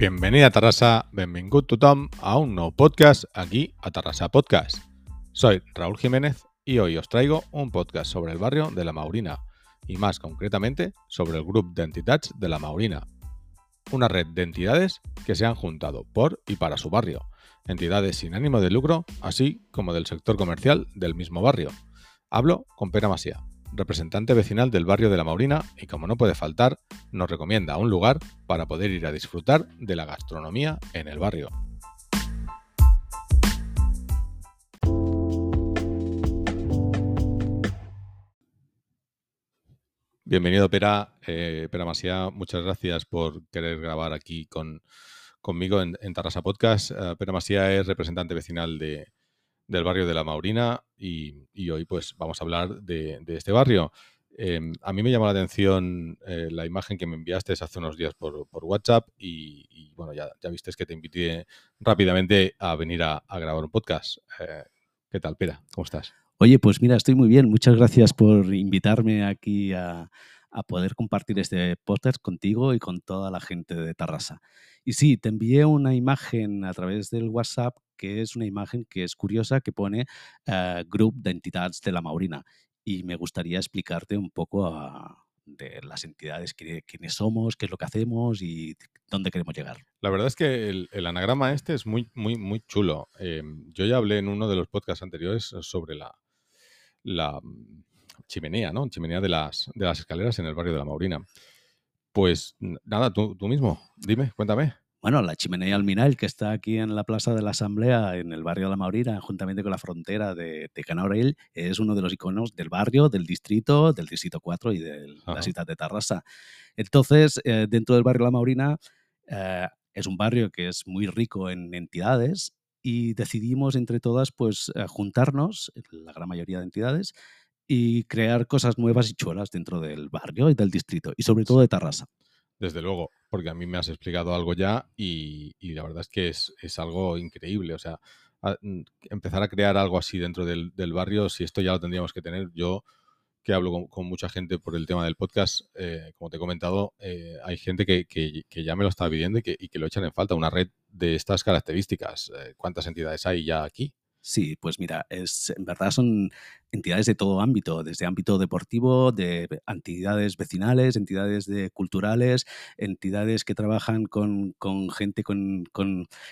Bienvenida a Tarrasa, benvingut tothom a un nuevo podcast aquí a Tarrasa Podcast. Soy Raúl Jiménez y hoy os traigo un podcast sobre el barrio de La Maurina y más concretamente sobre el grupo de entidades de La Maurina, una red de entidades que se han juntado por y para su barrio, entidades sin ánimo de lucro, así como del sector comercial del mismo barrio. Hablo con Pera Masía, representante vecinal del barrio de La Maurina y como no puede faltar, nos recomienda un lugar para poder ir a disfrutar de la gastronomía en el barrio. Bienvenido, Pera. Eh, Pera Masía, muchas gracias por querer grabar aquí con, conmigo en, en Tarrasa Podcast. Eh, Pera Masía es representante vecinal de, del barrio de La Maurina y, hoy pues vamos a hablar de, este barrio. Eh, a mí me llamó la atención eh, la imagen que me enviaste hace unos días por, WhatsApp y, bueno, ya, viste que te invité rápidamente a venir a, a grabar un podcast. Eh, ¿Qué tal, Pera? ¿Cómo estás? Oye, pues mira, estoy muy bien. Muchas gracias por invitarme aquí a, a poder compartir este podcast contigo y con toda la gente de Tarrasa. Y sí, te envié una imagen a través del WhatsApp que es una imagen que es curiosa, que pone uh, Grup d'Entitats de la Maurina. Y me gustaría explicarte un poco a, de las entidades, quiénes somos, qué es lo que hacemos y dónde queremos llegar. La verdad es que el, anagrama este es muy, muy, muy chulo. Eh, yo ya hablé en uno de los podcasts anteriores sobre la, la chimenea, ¿no? Chimenea de las, de las escaleras en el barrio de la Maurina. Pues nada, tú, tú mismo, dime, cuéntame. Bueno, la chimenea Alminal, que está aquí en la Plaza de la Asamblea, en el barrio de La Maurina, juntamente con la frontera de, de es uno de los iconos del barrio, del distrito, del distrito 4 y de Ajá. la ciudad de Tarrasa. Entonces, eh, dentro del barrio La Maurina, eh, es un barrio que es muy rico en entidades y decidimos entre todas pues eh, juntarnos, la gran mayoría de entidades, y crear cosas nuevas y chulas dentro del barrio y del distrito, y sobre todo de Tarrasa. Desde luego, porque a mí me has explicado algo ya y, y la verdad es que es, es, algo increíble. O sea, a, empezar a crear algo así dentro del, del, barrio, si esto ya lo tendríamos que tener, yo que hablo con, mucha gente por el tema del podcast, eh, como te he comentado, eh, hay gente que, que, que, ya me lo está pidiendo y que, y que lo echan en falta, una red de estas características. Eh, ¿Cuántas entidades hay ya aquí? Sí, pues mira, es, en verdad son entidades de todo ámbito, desde ámbito deportivo, de entidades vecinales, entidades de culturales, entidades que trabajan con, con gente con,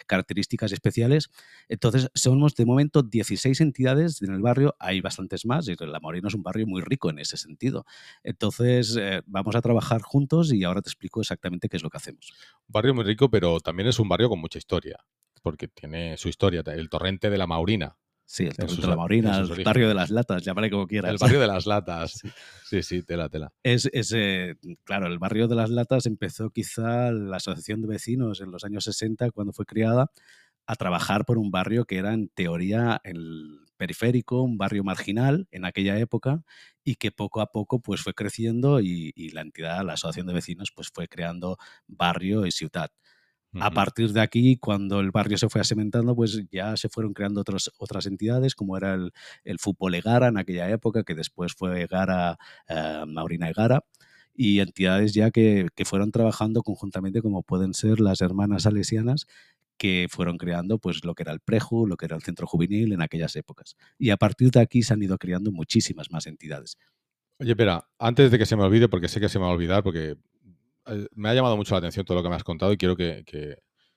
características especiales. Entonces, somos de momento 16 entidades en el barrio, hay bastantes más, y La Morena es un barrio muy rico en ese sentido. Entonces, eh, vamos a trabajar juntos y ahora te explico exactamente qué es lo que hacemos. Un barrio muy rico, pero también es un barrio con mucha historia porque tiene su historia, el torrente de la Maurina. Sí, el torrente de la Maurina, el barrio de las latas, llámale como quieras. El barrio de las latas. Sí, sí, sí tela, tela. Es, es eh, claro, el barrio de las latas empezó quizá la Asociación de Vecinos en los años 60, cuando fue creada, a trabajar por un barrio que era en teoría el periférico, un barrio marginal en aquella época y que poco a poco pues fue creciendo y, y la entidad, la Asociación de Vecinos, pues fue creando barrio y ciudad. A partir de aquí, cuando el barrio se fue asementando, pues ya se fueron creando otros, otras entidades, como era el, el fútbol Egara en aquella época, que después fue Egara, eh, Maurina Egara, y entidades ya que, que, fueron trabajando conjuntamente, como pueden ser las hermanas salesianas, que fueron creando pues lo que era el Preju, lo que era el centro juvenil en aquellas épocas. Y a partir de aquí se han ido creando muchísimas más entidades. Oye, espera, antes de que se me olvide, porque sé que se me va a olvidar, porque me ha llamado mucho la atención todo lo que me has contado y quiero que, que,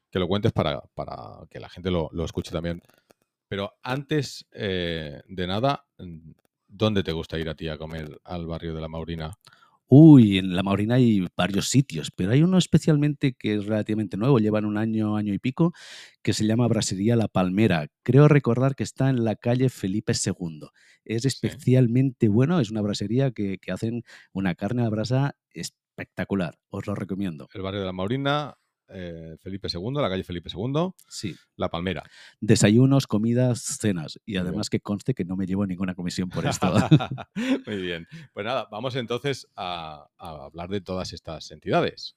que lo cuentes para, para, que la gente lo, lo escuche también. Pero antes eh, de nada, ¿dónde te gusta ir a ti a comer al barrio de la Maurina? Uy, en la Maurina hay varios sitios, pero hay uno especialmente que es relativamente nuevo, llevan un año, año y pico, que se llama Brasería La Palmera. Creo recordar que está en la calle Felipe II. Es especialmente sí. bueno, es una brasería que, que, hacen una carne a la brasa espectacular, os lo recomiendo. El barrio de la Maurina, eh, Felipe II, la calle Felipe II, sí. La Palmera. Desayunos, comidas, cenas. Y además que conste que no me llevo ninguna comisión por esto. Muy bien. Pues nada, vamos entonces a, a hablar de todas estas entidades.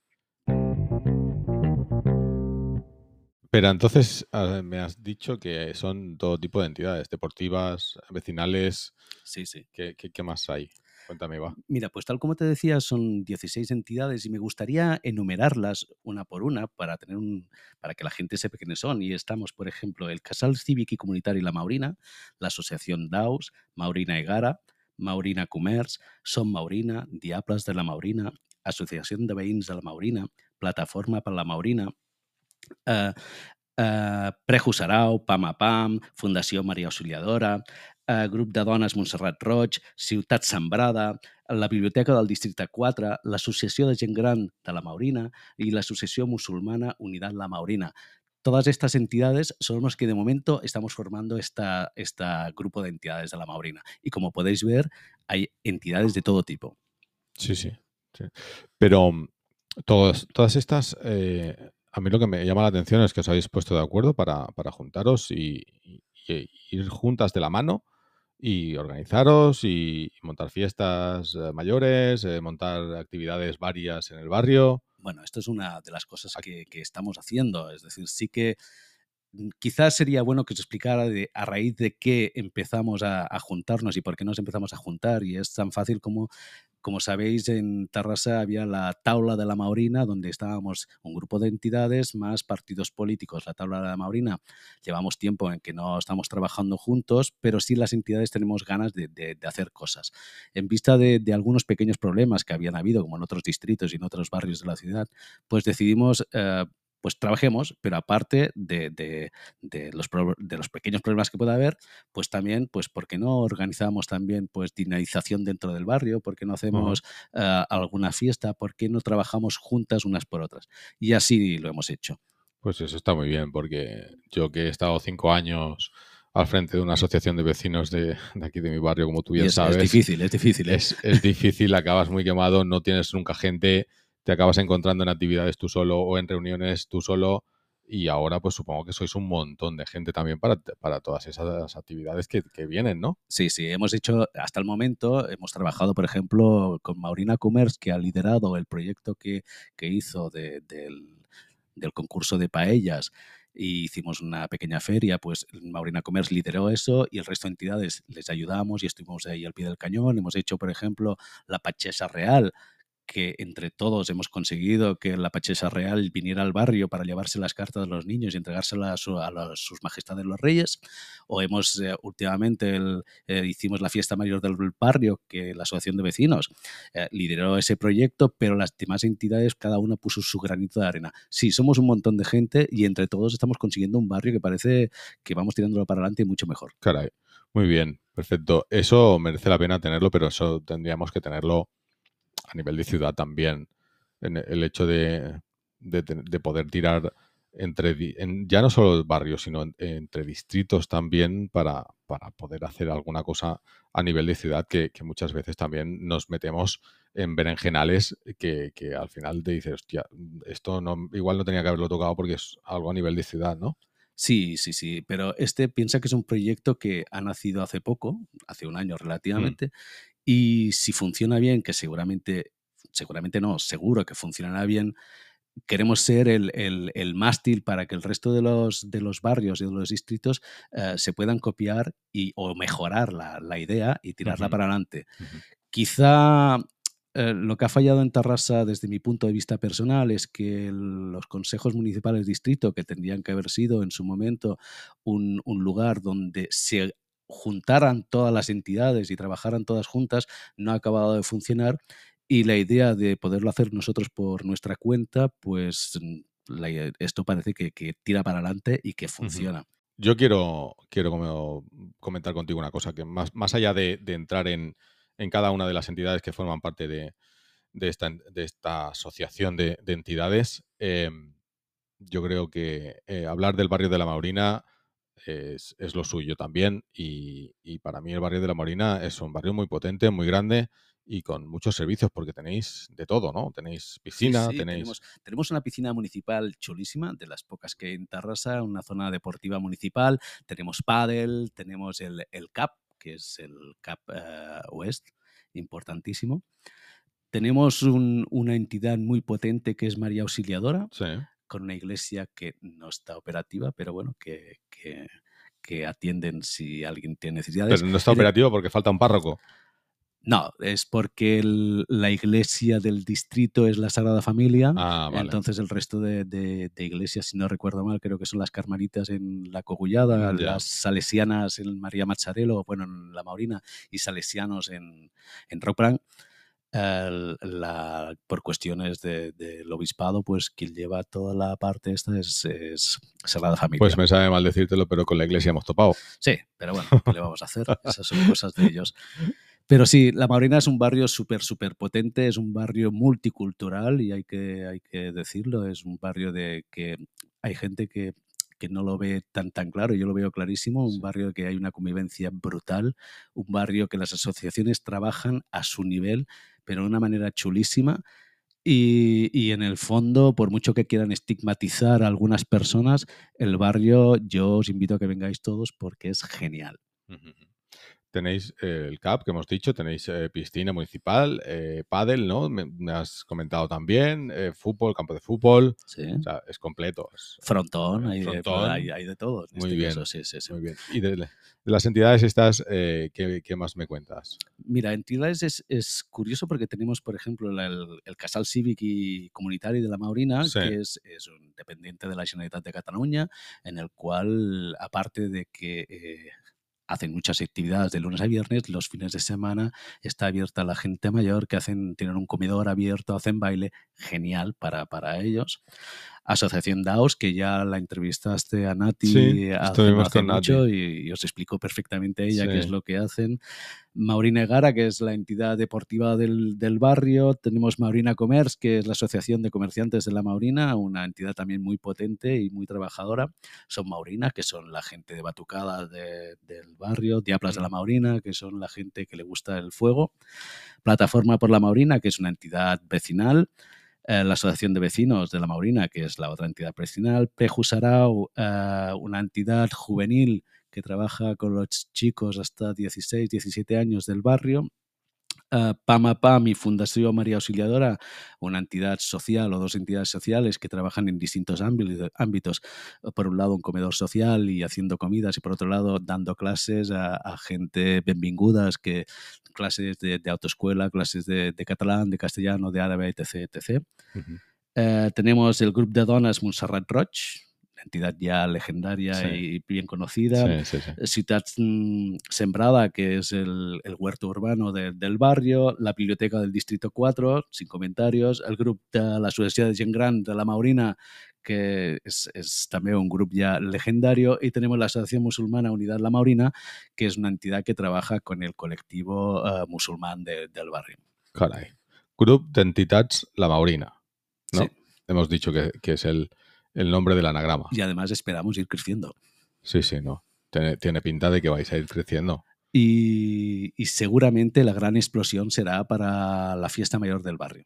Pero entonces uh, me has dicho que son todo tipo de entidades, deportivas, vecinales. Sí, sí. ¿Qué, qué, qué más hay? Cuéntame, va. Mira, pues tal como te decía, son 16 entidades y me gustaría enumerarlas una por una para tener un para que la gente sepa quiénes son. Y estamos, por ejemplo, el Casal Cívic y Comunitari La Maurina, la Asociación DAUS, Maurina Egara, Maurina Comerç, Som Maurina, Diables de la Maurina, Associació de Veïns de la Maurina, Plataforma per la Maurina, eh, eh, Prejo Sarau, Pam a Pam, Auxiliadora, eh, Grup de Dones Montserrat Roig, Ciutat Sembrada, la Biblioteca del Districte 4, l'Associació de Gent Gran de la Maurina i l'Associació Musulmana Unitat La Maurina. Todas estas entidades son los que de momento estamos formando esta, este grupo de entidades de la Maurina. Y como podéis ver, hay entidades de todo tipo. Sí, sí. Pero mm, todas, todas estas, eh, a mí lo que me llama la atención es que os habéis puesto de acuerdo para, para juntaros y, y- y ir juntas de la mano y organizaros y montar fiestas eh, mayores, eh, montar actividades varias en el barrio. Bueno, esto es una de las cosas que, que estamos haciendo. Es decir, sí que mm, quizás sería bueno que os explicara de, a raíz de qué empezamos a, a juntarnos y por qué nos empezamos a juntar. Y es tan fácil como, como sabéis, en Tarrasa había la Taula de la Maurina, donde estábamos un grupo de entidades más partidos políticos. La Taula de la Maurina llevamos tiempo en que no estamos trabajando juntos, pero sí las entidades tenemos ganas de, hacer cosas. En vista de, de algunos pequeños problemas que habían habido, como en otros distritos y en otros barrios de la ciudad, pues decidimos... eh, pues trabajemos, pero aparte de, de- de los, de los pequeños problemas que pueda haber, pues también, pues, ¿por qué no organizamos también pues dinamización dentro del barrio? ¿Por qué no hacemos eh, alguna fiesta? ¿Por qué no trabajamos juntas unas por otras? Y así lo hemos hecho. Pues eso está muy bien, porque yo que he estado cinco años al frente de una asociación de vecinos de, de aquí de mi barrio, como tú bien es, es sabes, difícil, es difícil. ¿eh? es, es difícil, acabas muy quemado, no tienes nunca gente, te acabas encontrando en actividades tú solo o en reuniones tú solo. Y ahora, pues supongo que sois un montón de gente también para, para todas esas actividades que, que vienen, ¿no? Sí, sí, hemos hecho hasta el momento, hemos trabajado, por ejemplo, con Maurina Commerce, que ha liderado el proyecto que, que hizo de- del, del concurso de paellas y hicimos una pequeña feria, pues Maurina Commerce lideró eso y el resto de entidades les ayudamos y estuvimos ahí al pie del cañón. Hemos hecho, por ejemplo, la Pachesa Real, que entre todos hemos conseguido que la Pachesa Real viniera al barrio para llevarse las cartas de los niños y entregárselas a, los- sus majestades los reyes. O hemos, eh, últimamente, eh, hicimos la fiesta mayor del barrio, que la Asociación de Vecinos eh, lideró ese proyecto, pero las demás entidades, cada una puso su granito de arena. Sí, somos un montón de gente y entre todos estamos consiguiendo un barrio que parece que vamos tirándolo para adelante y mucho mejor. Caray, muy bien, perfecto. Eso merece la pena tenerlo, pero eso tendríamos que tenerlo a nivel de ciudad también. En el hecho de, de de poder tirar entre en- ya no solo barrios, sino en- entre distritos también para, para poder hacer alguna cosa a nivel de ciudad que, que muchas veces también nos metemos en berenjenales que, que al final te dices, hostia, esto no, igual no tenía que haberlo tocado porque es algo a nivel de ciudad, ¿no? Sí, sí, sí, pero este piensa que es un proyecto que ha nacido hace poco, hace un año relativamente, y si funciona bien, que seguramente, seguramente no, seguro que funcionará bien, queremos ser el, el- el mástil para que el resto de los, de los barrios y de los distritos eh, se puedan copiar y, o mejorar la, la idea y tirarla para adelante. Quizá eh, lo que ha fallado en Tarrasa desde mi punto de vista personal es que el- los consejos municipales de distrito, que tendrían que haber sido en su momento un, un lugar donde se juntaran todas las entidades y trabajaran todas juntas, no ha acabado de funcionar. Y la idea de poderlo hacer nosotros por nuestra cuenta, pues mm, la esto parece que, que tira para adelante y que funciona. Yo quiero, quiero como comentar contigo una cosa, que más, más allá de, de entrar en, en cada una de las entidades que forman parte de, de esta, de esta asociación de, de entidades, eh, yo creo que eh, hablar del barrio de la Maurina es, es lo suyo también y, y para mí el barrio de la Maurina es un barrio muy potente, muy grande y con muchos servicios porque tenéis de todo, ¿no? Tenéis piscina, sí, tenéis... tenemos, tenemos una piscina municipal chulísima, de las pocas que hay en Tarrasa, una zona deportiva municipal, tenemos pádel, tenemos el, el CAP, que es el CAP eh, West, importantísimo. Tenemos un- una entidad muy potente que es María Auxiliadora, Sí, con una iglesia que no está operativa, pero bueno, que, que- que atienden si alguien tiene necesidades. pero no está Y de- operativo porque falta un párroco. No, es porque el- la iglesia del distrito es la Sagrada Familia. Ah, vale. Entonces el resto de, de- de iglesias, si no recuerdo mal, creo que son las carmelitas en la Cogullada, Mm, las salesianas en María Mazzarello, bueno, en la Maurina, y salesianos en, en Rockbrand. La- por cuestiones de- del obispado, pues quien lleva toda la parte esta es, es Sagrada Familia. Pues me sabe mal decírtelo, pero con la iglesia hemos topado. Sí, pero bueno, ¿qué le vamos a hacer? Esas son cosas de ellos. Pero sí, La Maurina es un barrio súper, súper potente, es un barrio multicultural y hay que, hay que decirlo, es un barrio de que hay gente que, que no lo ve tan, tan claro, yo lo veo clarísimo, un barrio que hay una convivencia brutal, un barrio que las asociaciones trabajan a su nivel, pero de una manera chulísima. Y, y en el fondo, por mucho que quieran estigmatizar a algunas personas, el barrio yo os invito a que vengáis todos porque es genial. Tenéis eh, el CAP, que hemos dicho, tenéis eh, piscina municipal, eh, pádel, ¿no? Me, me has comentado también, eh, fútbol, campo de fútbol, Sí. o sea, es completo. es- Frontón, hay, de- hay, hay de todo. en Muy este bien. caso, sí, sí, sí. Muy bien. Y de, de las entidades estas, ¿qué, qué más me cuentas? Mira, entidades es, es curioso porque tenemos, por ejemplo, la- el, el Casal Cívic y Comunitario de la Maurina, que es, es un dependiente de la Generalitat de Cataluña, en el cual, aparte de que hacen muchas actividades de lunes a viernes, los fines de semana está abierta la gente mayor, que hacen, tienen un comedor abierto, hacen baile, genial para, para ellos. Asociación DAOS, que ya la entrevistaste a Nati Sí, hace, hace mucho y, y os explicó perfectamente ella qué es lo que hacen. Maurina Gara, que es la entidad deportiva del, del barrio. Tenemos Maurina Commerce, que es la Asociación de Comerciantes de la Maurina, una entidad también muy potente y muy trabajadora. Son Maurina, que son la gente de batucada de- del barrio. Diablas de la Maurina, que son la gente que le gusta el fuego. Plataforma por la Maurina, que es una entidad vecinal. Eh, la Asociación de Vecinos de la Maurina, que es la otra entidad vecinal. Pejusarau, eh, una entidad juvenil que trabaja con los chicos hasta 16, 17 años del barrio. Uh, Pama Pam y Fundación María Auxiliadora, una entidad social o dos entidades sociales que trabajan en distintos ámbi- ámbitos. Por un lado, un comedor social y haciendo comidas, y por otro lado, dando clases a, a gente benvingudas, que clases de, de autoescuela, clases de, de catalán, de castellano, de árabe, etc. etc. Eh, tenemos el grupo de dones Montserrat Roig, entidad ya legendaria Sí. y bien conocida. Sí, sí, sí. Ciudad mm, Sembrada, que es el, el huerto urbano de- del barrio, la biblioteca del Distrito 4, sin comentarios, el grupo de la Sociedad de Gent Gran de la Maurina, que és també un grup ya legendario, y tenemos la Asociación Musulmana Unidad La Maurina, que es una entidad que trabaja con el colectivo eh, musulmán de- del barrio. Caray. Grup d'entitats La Maurina, ¿no? Hemos dicho que, que es el, el nombre del anagrama. Y además esperamos ir creciendo. Sí, sí, no. Tiene, tiene pinta de que vais a ir creciendo. Y, y seguramente la gran explosión será para la fiesta mayor del barrio.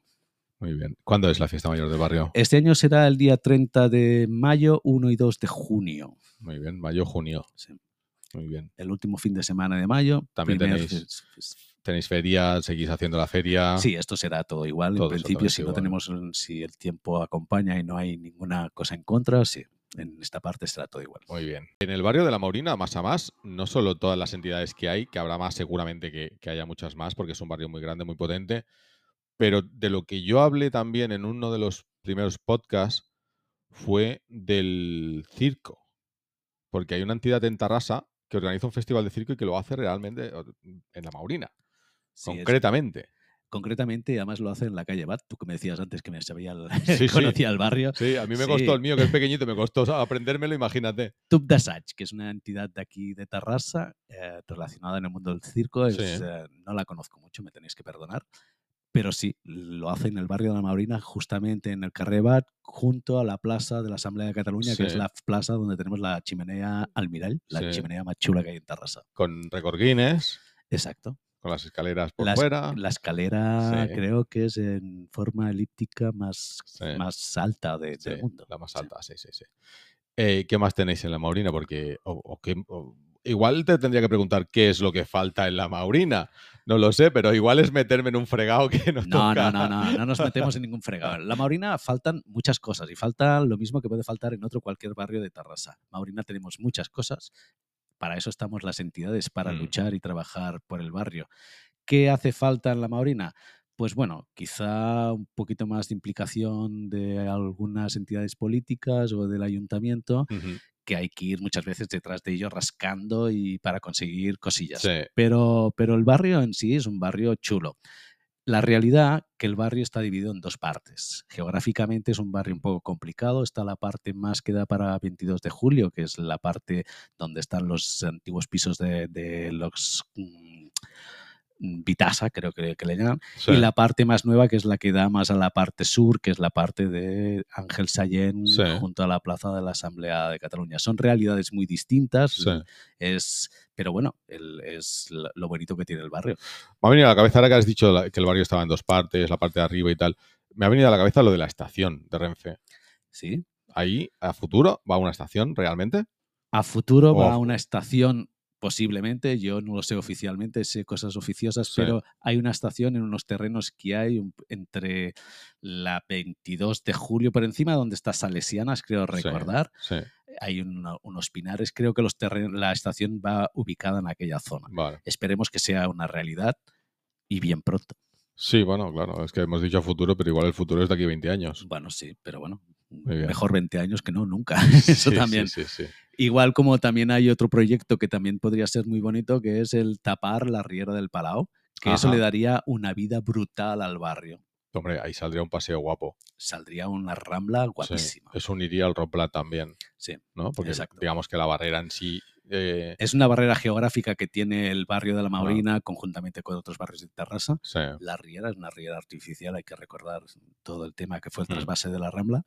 Muy bien. ¿Cuándo es la fiesta mayor del barrio? Este año será el día 30 de mayo, 1 y 2 de junio. Muy bien. Mayo, junio. Sí. Muy bien. El último fin de semana de mayo. También tenéis- Tenéis feria, seguís haciendo la feria. Sí, esto será todo igual. Todo en principio, si no tenemos, si el tiempo acompaña y no hay ninguna cosa en contra, sí, en esta parte será todo igual. Muy bien. En el barrio de la Maurina, más a más, no solo todas las entidades que hay, que habrá más seguramente que, que haya muchas más, porque es un barrio muy grande, muy potente, pero de lo que yo hablé también en uno de los primeros podcasts fue del circo, porque hay una entidad en Tarrasa que organiza un festival de circo y que lo hace realmente en la Maurina, Sí, es- concretamente. concretamente, además lo hace en la calle Bat. Tú que me decías antes que me sabía el, Sí, sí. conocía el barrio. Sí, a mí me Sí. costó el mío, que es pequeñito, me costó aprendérmelo, imagínate. Tub d'Assaig, que es una entidad de aquí de Tarrasa eh, relacionada en el mundo del circo. es, Sí. eh, no la conozco mucho, me tenéis que perdonar. Pero sí, lo hace en el barrio de la Maurina, justamente en el Carrer Bat, junto a la plaza de la Asamblea de Cataluña, que es Sí. la plaza donde tenemos la chimenea Almirall, la Sí. chimenea más chula que hay en Tarrasa. Con recordines, Exacto. Con las escaleras por La, fuera. la escalera Sí. creo que es en forma elíptica más, Sí. más alta de- Sí, del mundo. La más alta, sí, sí, sí. Eh, ¿Qué más tenéis en la Maurina? Porque o- o qué- o- igual te tendría que preguntar qué es lo que falta en la Maurina. No lo sé, pero igual es meterme en un fregado que no, No, toca. no, no, no, no nos metemos en ningún fregado. En La Maurina faltan muchas cosas y falta lo mismo que puede faltar en otro cualquier barrio de Tarrasa. Maurina tenemos muchas cosas. Para eso estamos las entidades, para Mm. luchar y trabajar por el barrio. ¿Qué hace falta en la Maurina? Pues bueno, quizá un poquito más de implicación de algunas entidades políticas o del ayuntamiento, que hay que ir muchas veces detrás de ellos rascando y para conseguir cosillas. Sí. Pero, pero el barrio en sí es un barrio chulo. La realidad que el barrio está dividido en dos partes. Geográficamente es un barrio un poco complicado. Está la parte más que da para 22 de julio, que es la parte donde están los antiguos pisos de, de los mm, Vitasa, creo que, que le llaman. Sí. Y la parte más nueva, que es la que da más a la parte sur, que es la parte de Ángel Sallén Sí. junto a la plaza de la Asamblea de Cataluña. Son realidades muy distintas. Sí. Es, pero bueno, el- es lo bonito que tiene el barrio. Me ha venido a la cabeza, ahora que has dicho que el barrio estaba en dos partes, la parte de arriba y tal, me ha venido a la cabeza lo de la estación de Renfe. ¿sí? Ahí, a futuro, va una estación realmente. A futuro va a Ojo. una estación, posiblemente, yo no lo sé oficialmente, sé cosas oficiosas, Sí. pero hay una estación en unos terrenos que hay un- entre la 22 de julio por encima, donde está Salesianas, creo recordar. Sí, Hay una- unos pinares, creo que los terren- la estación va ubicada en aquella zona. vale. Esperemos que sea una realidad y bien pronto. Sí, bueno, claro, es que hemos dicho futuro, pero igual el futuro es de aquí a 20 años. Bueno, sí, pero bueno. Mejor 20 años que no, nunca. Eso Sí, también. Sí, sí, sí. Igual como también hay otro proyecto que también podría ser muy bonito, que es el tapar la Riera del Palau, que eso le daría una vida brutal al barrio. Hombre, ahí saldría un paseo guapo. Saldría una rambla guapísima. Eso uniría al Roplat también, Sí. ¿no? Porque Exacto. digamos que la barrera en sí. eh, Es una barrera geográfica que tiene el barrio de la Maurina conjuntamente con otros barrios de Terrassa. sí, La Riera es una riera artificial, hay que recordar todo el tema que fue el Mm. trasvase de la rambla.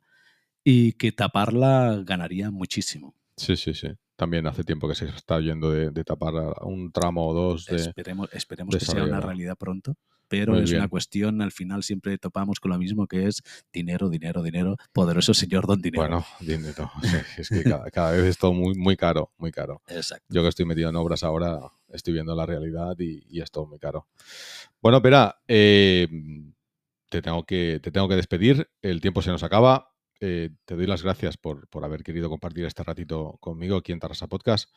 Y que taparla ganaría muchísimo. sí, sí, sí. También hace tiempo que se está yendo de, de tapar un tramo o dos de. Esperemos, esperemos de que sea una realidad pronto, pero Muy es bien. una cuestión, al final siempre topamos con lo mismo que es dinero, dinero, dinero, poderoso señor don dinero. Bueno, dinero. es que cada, cada vez es todo muy, muy caro, muy caro. Exacto. Yo que estoy metido en obras ahora, estoy viendo la realidad y, y es todo muy caro. Bueno, espera, eh, te, tengo que, te tengo que despedir. El tiempo se nos acaba. Eh, te doy las gracias por, por haber querido compartir este ratito conmigo aquí en Tarrasa Podcast.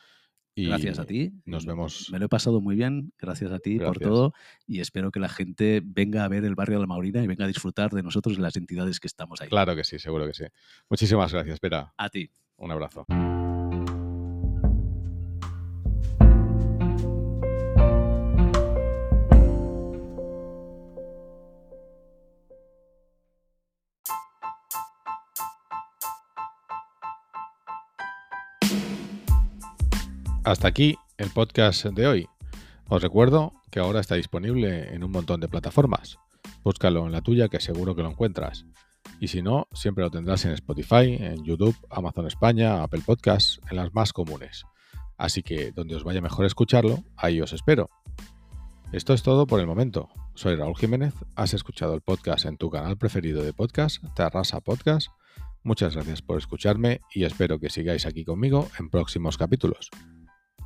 Y Gracias a ti. Nos vemos. Me lo he pasado muy bien, gracias a ti por todo y espero que la gente venga a ver el barrio de la Maurina y venga a disfrutar de nosotros y las entidades que estamos ahí. Claro que sí, seguro que sí. Muchísimas gracias. Espera, A ti. un abrazo. Hasta aquí el podcast de hoy. Os recuerdo que ahora está disponible en un montón de plataformas. Búscalo en la tuya que seguro que lo encuentras. Y si no, siempre lo tendrás en Spotify, en YouTube, Amazon España, Apple Podcasts, en las más comunes. Así que donde os vaya mejor escucharlo, ahí os espero. Esto es todo por el momento. Soy Raúl Jiménez, has escuchado el podcast en tu canal preferido de podcast, Terrasa Podcast. Muchas gracias por escucharme y espero que sigáis aquí conmigo en próximos capítulos.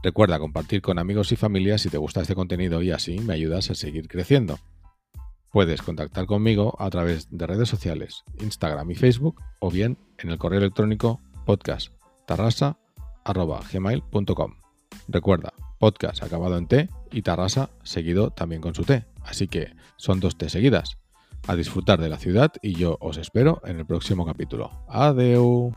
Recuerda compartir con amigos y familias si te gusta este contenido y así me ayudas a seguir creciendo. Puedes contactar conmigo a través de redes sociales, Instagram y Facebook o bien en el correo electrónico podcasttarrasa.gmail.com. Recuerda, podcast acabado en T y Tarrasa seguido también con su T, así que son dos T seguidas. A disfrutar de la ciudad y yo os espero en el próximo capítulo. Adeu.